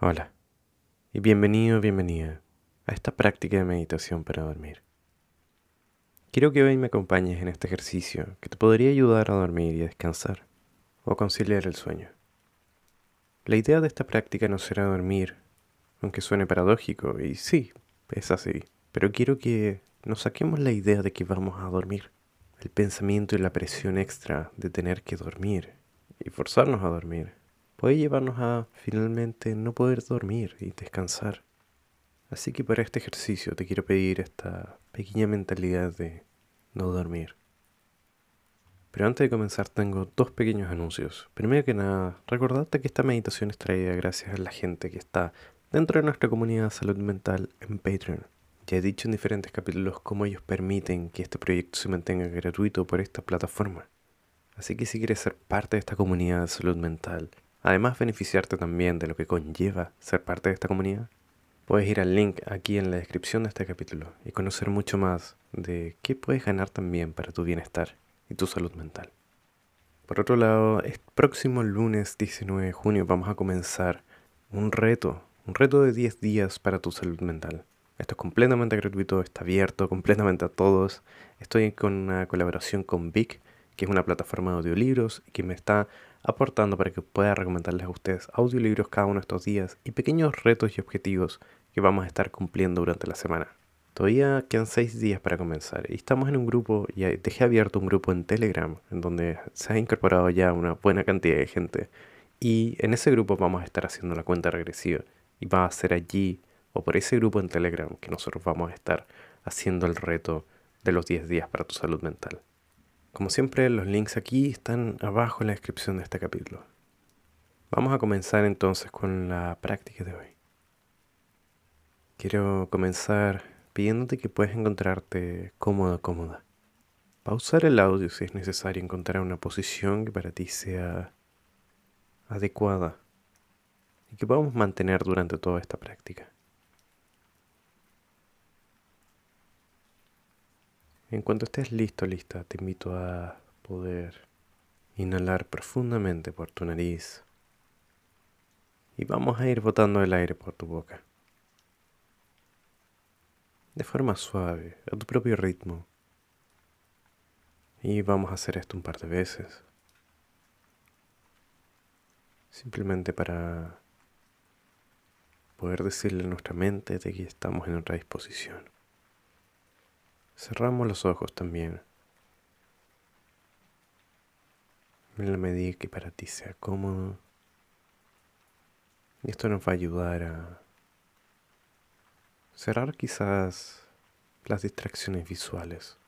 Hola y bienvenido, bienvenida a esta práctica de meditación para dormir. Quiero que hoy me acompañes en este ejercicio que te podría ayudar a dormir y a descansar o a conciliar el sueño. La idea de esta práctica no será dormir, aunque suene paradójico, y sí, es así, pero quiero que nos saquemos la idea de que vamos a dormir. El pensamiento y la presión extra de tener que dormir y forzarnos a dormir puede llevarnos a finalmente no poder dormir y descansar. Así que para este ejercicio te quiero pedir esta pequeña mentalidad de no dormir. Pero antes de comenzar tengo dos pequeños anuncios. Primero que nada, recordarte que esta meditación es traída gracias a la gente que está dentro de nuestra comunidad salud mental en Patreon. Ya he dicho en diferentes capítulos cómo ellos permiten que este proyecto se mantenga gratuito por esta plataforma. Así que si quieres ser parte de esta comunidad de salud mental, Además, beneficiarte también de lo que conlleva ser parte de esta comunidad. Puedes ir al link aquí en la descripción de este capítulo y conocer mucho más de qué puedes ganar también para tu bienestar y tu salud mental. Por otro lado, el próximo lunes 19 de junio vamos a comenzar un reto, un reto de 10 días para tu salud mental. Esto es completamente gratuito, está abierto completamente a todos. Estoy con una colaboración con Vic, que es una plataforma de audiolibros que me está aportando para que pueda recomendarles a ustedes audiolibros cada uno de estos días y pequeños retos y objetivos que vamos a estar cumpliendo durante la semana. Todavía quedan seis días para comenzar y estamos en un grupo, y dejé abierto un grupo en Telegram en donde se ha incorporado ya una buena cantidad de gente y en ese grupo vamos a estar haciendo la cuenta regresiva y va a ser allí o por ese grupo en Telegram que nosotros vamos a estar haciendo el reto de los 10 días para tu salud mental. Como siempre, los links aquí están abajo en la descripción de este capítulo. Vamos a comenzar entonces con la práctica de hoy. Quiero comenzar pidiéndote que puedes encontrarte cómoda, cómoda. Pausar el audio si es necesario encontrar una posición que para ti sea adecuada y que podamos mantener durante toda esta práctica. En cuanto estés listo, lista, te invito a poder inhalar profundamente por tu nariz y vamos a ir botando el aire por tu boca. De forma suave, a tu propio ritmo. Y vamos a hacer esto un par de veces. Simplemente para poder decirle a nuestra mente de que estamos en otra disposición. Cerramos los ojos también. En la medida que para ti sea cómodo. Y esto nos va a ayudar a cerrar quizás las distracciones visuales.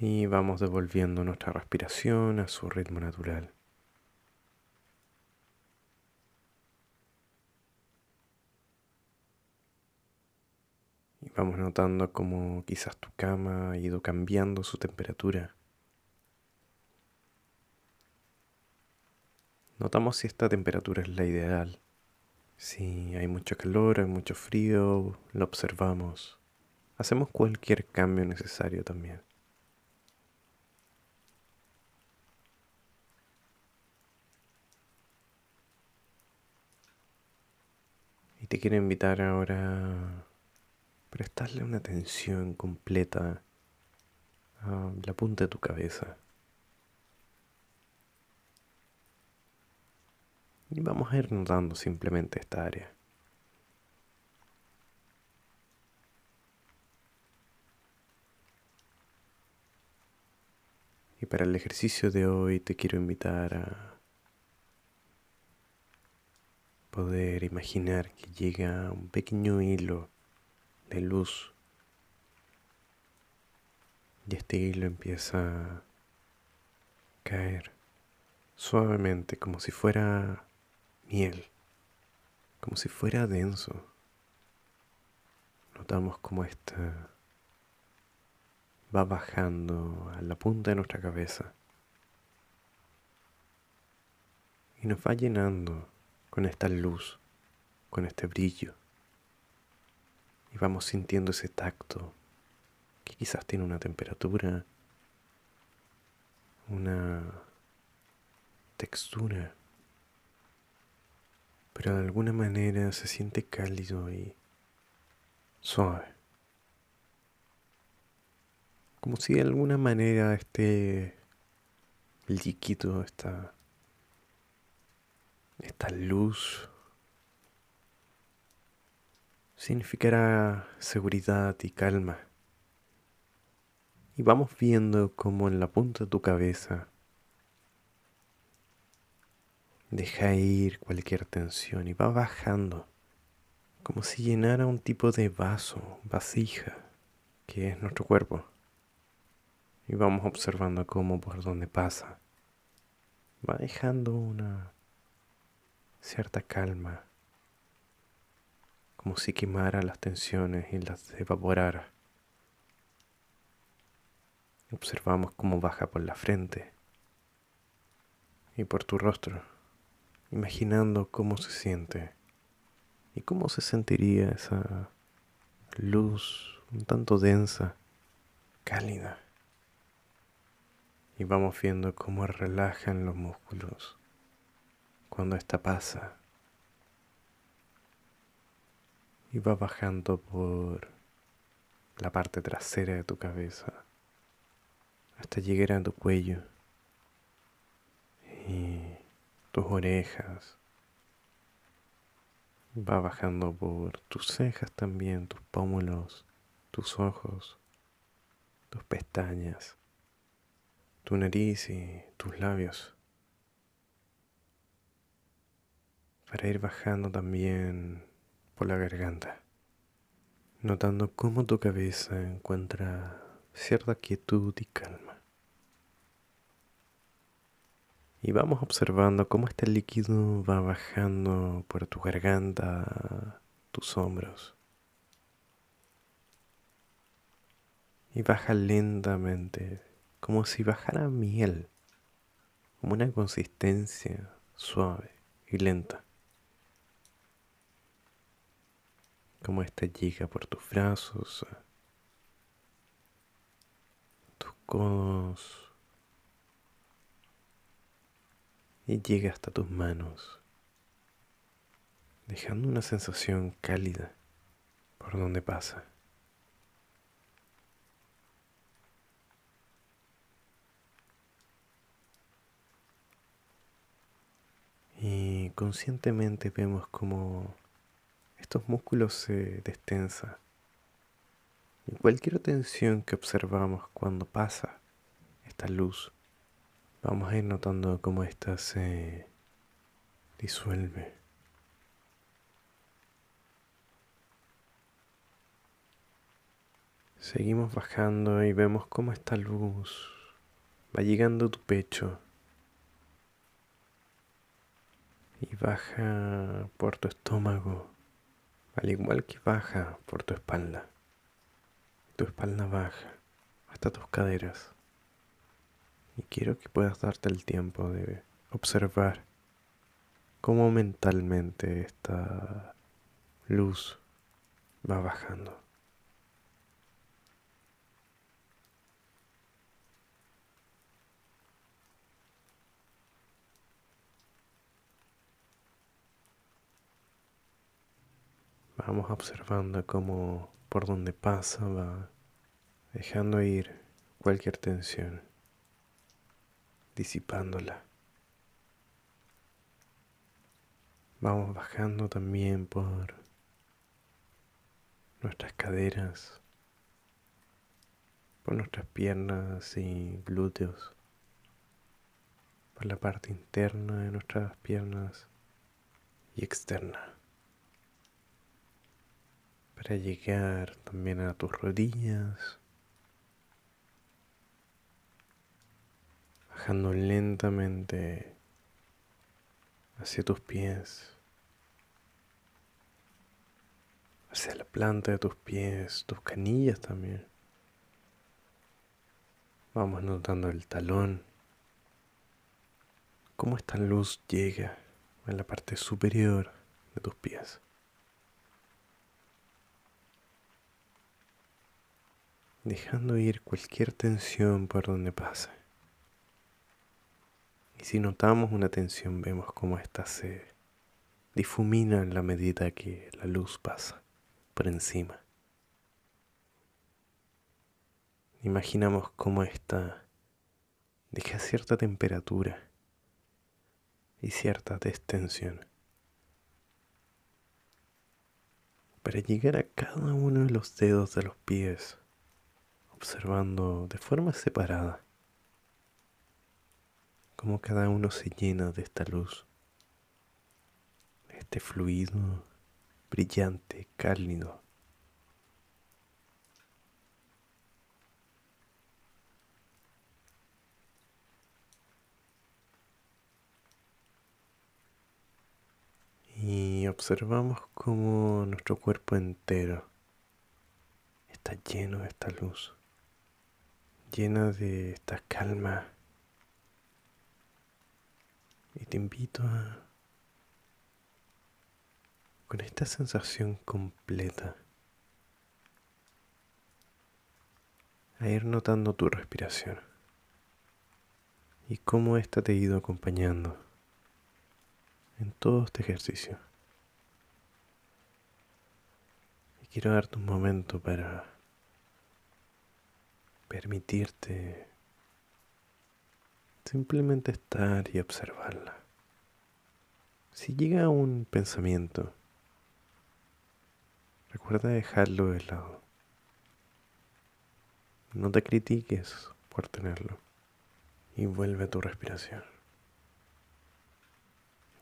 Y vamos devolviendo nuestra respiración a su ritmo natural. Vamos notando cómo quizás tu cama ha ido cambiando su temperatura. Notamos si esta temperatura es la ideal. Si hay mucho calor, hay mucho frío, lo observamos. Hacemos cualquier cambio necesario también. Y te quiero invitar ahora prestarle una atención completa a la punta de tu cabeza. Y vamos a ir notando simplemente esta área. Y para el ejercicio de hoy te quiero invitar a poder imaginar que llega un pequeño hilo de luz. Y este hilo empieza a caer suavemente como si fuera miel, como si fuera denso. Notamos como esta va bajando a la punta de nuestra cabeza y nos va llenando con esta luz, con este brillo y vamos sintiendo ese tacto que quizás tiene una temperatura una textura, pero de alguna manera se siente cálido y suave. Como si de alguna manera este líquido, esta, esta luz, significará seguridad y calma. Y vamos viendo como en la punta de tu cabeza deja ir cualquier tensión y va bajando, como si llenara un tipo de vaso, vasija, que es nuestro cuerpo. Y vamos observando cómo por donde pasa va dejando una cierta calma, como si quemara las tensiones y las evaporara. Observamos cómo baja por la frente y por tu rostro, imaginando cómo se siente y cómo se sentiría esa luz un tanto densa, cálida. Y vamos viendo cómo relajan los músculos cuando esta pasa. Y va bajando por la parte trasera de tu cabeza hasta llegar a tu cuello y tus orejas. Va bajando por tus cejas también, tus pómulos, tus ojos, tus pestañas, tu nariz y tus labios. Para ir bajando también por la garganta, notando cómo tu cabeza encuentra cierta quietud y calma. Y vamos observando cómo este líquido va bajando por tu garganta, tus hombros. Y baja lentamente, como si bajara miel, como una consistencia suave y lenta. Como esta llega por tus brazos, codos y llega hasta tus manos, dejando una sensación cálida por donde pasa. Y conscientemente vemos como estos músculos se destensan y cualquier tensión que observamos cuando pasa esta luz, vamos a ir notando cómo ésta se disuelve. Seguimos bajando y vemos cómo esta luz va llegando a tu pecho y baja por tu estómago, al igual que baja por tu espalda tu espalda baja hasta tus caderas. Y quiero que puedas darte el tiempo de observar cómo mentalmente esta luz va bajando. Vamos observando cómo por donde pasa va dejando ir cualquier tensión, disipándola. Vamos bajando también por nuestras caderas, por nuestras piernas y glúteos, por la parte interna de nuestras piernas y externa para llegar también a tus rodillas, bajando lentamente hacia tus pies, hacia la planta de tus pies, tus canillas también. Vamos notando el talón, cómo esta luz llega a la parte superior de tus pies. Dejando ir cualquier tensión por donde pase. Y si notamos una tensión, vemos cómo ésta se difumina en la medida que la luz pasa por encima. Imaginamos cómo ésta deja cierta temperatura y cierta destensión para llegar a cada uno de los dedos de los pies, observando de forma separada cómo cada uno se llena de esta luz, este fluido brillante, cálido. Y observamos cómo nuestro cuerpo entero está lleno de esta luz, llena de esta calma. Y te invito a con esta sensación completa a ir notando tu respiración y cómo ésta te ha ido acompañando en todo este ejercicio. Y quiero darte un momento para permitirte simplemente estar y observarla. Si llega un pensamiento, Recuerda dejarlo de lado. No te critiques por tenerlo. Y vuelve a tu respiración.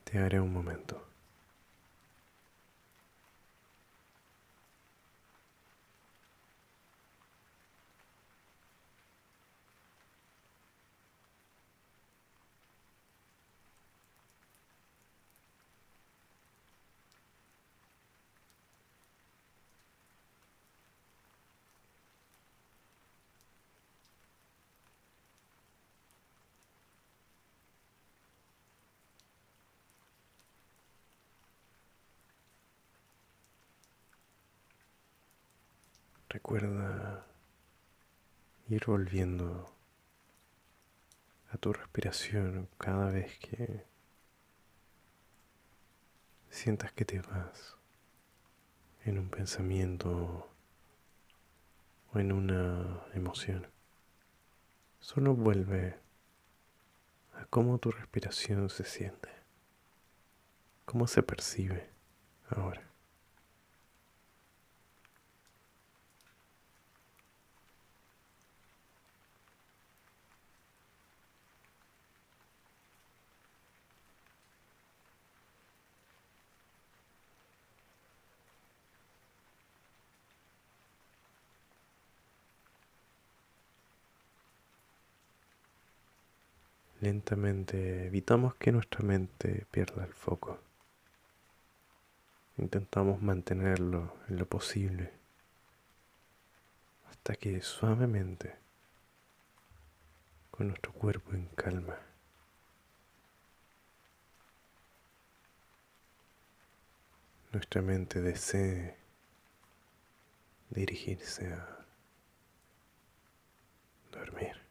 Te haré un momento. Recuerda ir volviendo a tu respiración cada vez que sientas que te vas en un pensamiento o en una emoción. Solo vuelve a cómo tu respiración se siente, cómo se percibe ahora. lentamente evitamos que nuestra mente pierda el foco. Intentamos mantenerlo en lo posible hasta que suavemente, con nuestro cuerpo en calma, nuestra mente desee dirigirse a dormir.